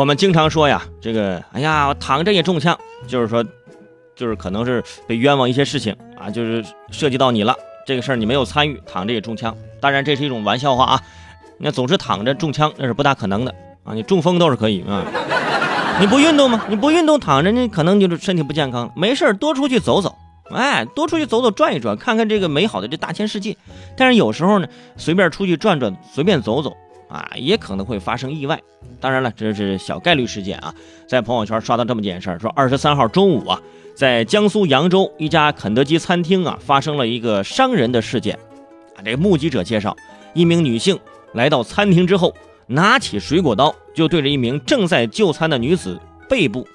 我们经常说呀，这个哎呀，我躺着也中枪，就是说，就是可能是被冤枉一些事情啊，就是涉及到你了，这个事儿你没有参与，躺着也中枪。当然这是一种玩笑话啊，那总是躺着中枪那是不大可能的啊，你中风都是可以 啊。你不运动吗？你不运动躺着，你可能就是身体不健康。没事多出去走走，哎，多出去走走转一转，看看这个美好的这大千世界。但是有时候呢，随便出去转转，随便走走。啊，也可能会发生意外。当然了，这是小概率事件啊。在朋友圈刷到这么件事儿，说二十三号中午啊，在江苏扬州一家肯德基餐厅啊，发生了一个伤人的事件。啊，这个目击者介绍，一名女性来到餐厅之后，拿起水果刀就对着一名正在就餐的女子背部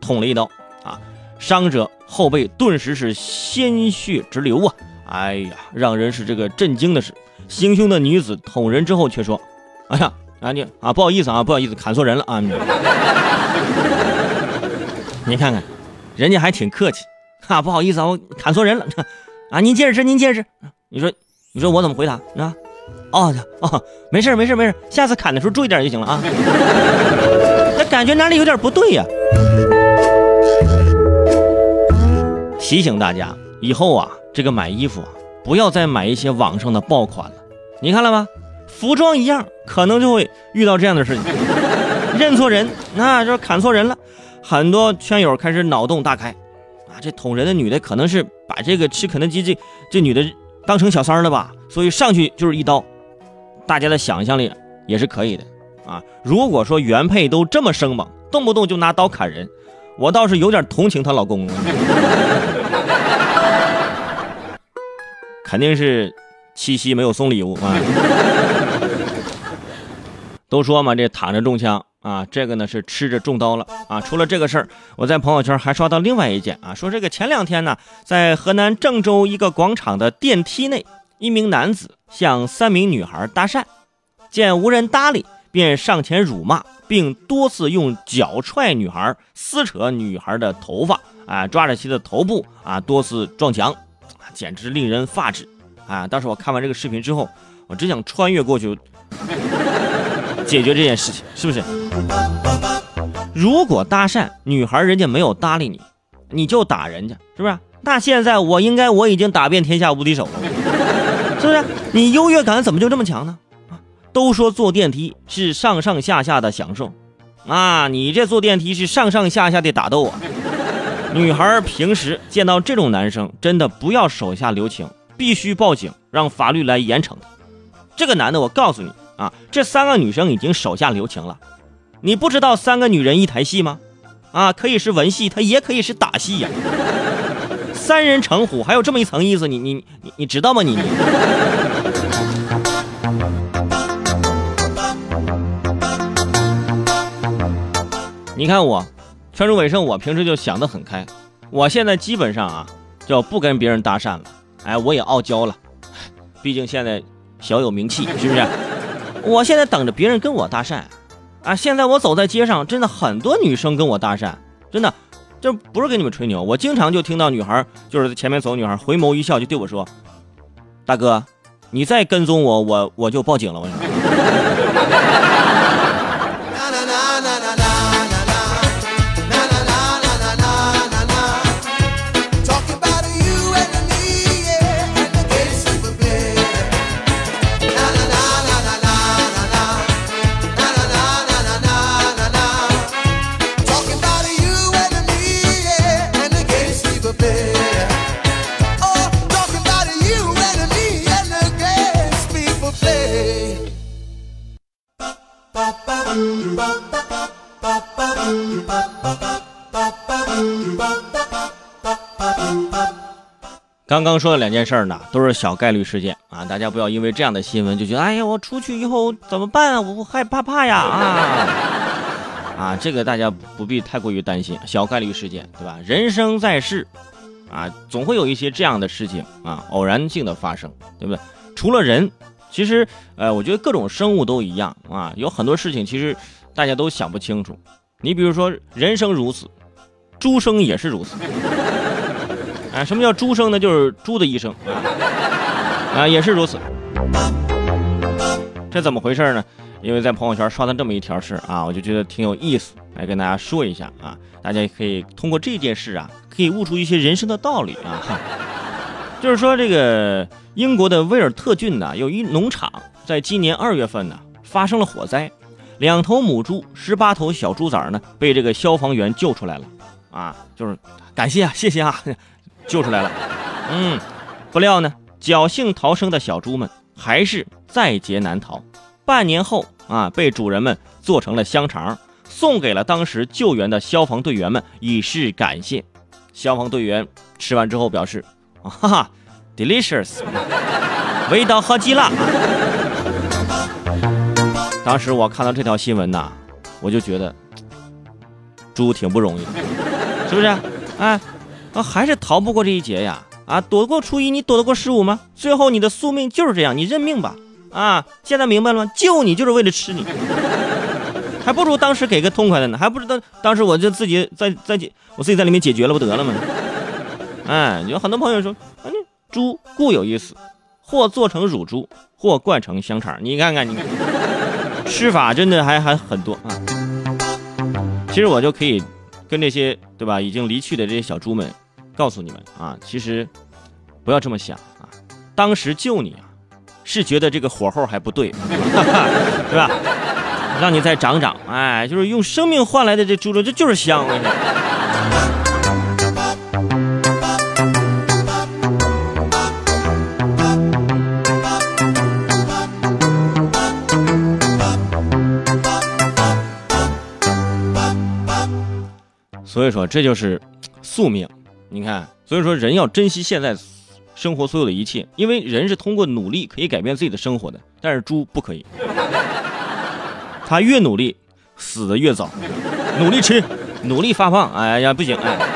捅了一刀。啊，伤者后背顿时是鲜血直流啊！哎呀，让人是这个震惊的是，行凶的女子捅人之后却说。哎呀，啊你啊，不好意思啊，不好意思，砍错人了啊！你 看看，人家还挺客气，哈，不好意思啊，我砍错人了 啊！您接着吃，您接着吃。你说，你说我怎么回答啊？哦哦，没事没事没事，下次砍的时候注意点就行了啊。那感觉哪里有点不对呀？提醒大家，以后啊，这个买衣服啊，不要再买一些网上的爆款了。你看了吗？服装一样，可能就会遇到这样的事情，认错人，那就是砍错人了。很多圈友开始脑洞大开，啊，这捅人的女的可能是把这个吃肯德基这这女的当成小三了吧？所以上去就是一刀。大家的想象力也是可以的啊。如果说原配都这么生猛，动不动就拿刀砍人，我倒是有点同情她老公。肯定是七夕没有送礼物啊。都说嘛，这躺着中枪啊，这个呢是吃着中刀了啊。除了这个事儿，我在朋友圈还刷到另外一件啊，说这个前两天呢，在河南郑州一个广场的电梯内，一名男子向三名女孩搭讪，见无人搭理，便上前辱骂，并多次用脚踹女孩，撕扯女孩的头发，啊，抓着其的头部啊，多次撞墙，简直令人发指啊！当时我看完这个视频之后，我只想穿越过去。解决这件事情是不是？如果搭讪女孩人家没有搭理你，你就打人家，是不是？那现在我应该我已经打遍天下无敌手了，是不是？你优越感怎么就这么强呢？都说坐电梯是上上下下的享受，啊，你这坐电梯是上上下下的打斗啊！女孩平时见到这种男生，真的不要手下留情，必须报警，让法律来严惩他。这个男的，我告诉你。啊，这三个女生已经手下留情了，你不知道三个女人一台戏吗？啊，可以是文戏，它也可以是打戏呀。三人成虎，还有这么一层意思，你你你你知道吗？你你。你看我，全主伟胜，我平时就想得很开，我现在基本上啊，就不跟别人搭讪了。哎，我也傲娇了，毕竟现在小有名气，是不是？我现在等着别人跟我搭讪，啊！现在我走在街上，真的很多女生跟我搭讪，真的，这不是跟你们吹牛，我经常就听到女孩就是前面走，女孩回眸一笑就对我说：“大哥，你再跟踪我，我我就报警了。”我跟你说刚刚说的两件事呢，都是小概率事件啊！大家不要因为这样的新闻就觉得，哎呀，我出去以后怎么办啊？我害怕怕呀啊！啊，这个大家不必太过于担心，小概率事件，对吧？人生在世，啊，总会有一些这样的事情啊，偶然性的发生，对不对？除了人，其实，呃，我觉得各种生物都一样啊，有很多事情其实大家都想不清楚。你比如说，人生如此，猪生也是如此。啊，什么叫猪生呢？就是猪的一生啊，啊，也是如此。这怎么回事呢？因为在朋友圈刷到这么一条事啊，我就觉得挺有意思，来跟大家说一下啊，大家可以通过这件事啊，可以悟出一些人生的道理啊。哈就是说，这个英国的威尔特郡呢，有一农场，在今年二月份呢发生了火灾，两头母猪、十八头小猪崽呢被这个消防员救出来了，啊，就是感谢啊，谢谢啊，救出来了。嗯，不料呢，侥幸逃生的小猪们还是在劫难逃，半年后啊，被主人们做成了香肠，送给了当时救援的消防队员们，以示感谢。消防队员吃完之后表示。哈哈，delicious，味道好极了。当时我看到这条新闻呐，我就觉得猪挺不容易，是不是？哎，啊，还是逃不过这一劫呀！啊，躲得过初一，你躲得过十五吗？最后你的宿命就是这样，你认命吧！啊，现在明白了吗？救你就是为了吃你，还不如当时给个痛快的呢，还不知道当时我就自己在在解，我自己在里面解决了不得了吗？哎，有很多朋友说，啊，猪固有一死，或做成乳猪，或灌成香肠。你看看，你吃法真的还还很多啊。其实我就可以跟这些对吧，已经离去的这些小猪们，告诉你们啊，其实不要这么想啊。当时救你啊，是觉得这个火候还不对，对吧？让你再长长，哎，就是用生命换来的这猪肉，这就是香。我跟你说。所以说这就是宿命，你看，所以说人要珍惜现在生活所有的一切，因为人是通过努力可以改变自己的生活的，但是猪不可以，他越努力死的越早，努力吃，努力发胖，哎呀不行，哎。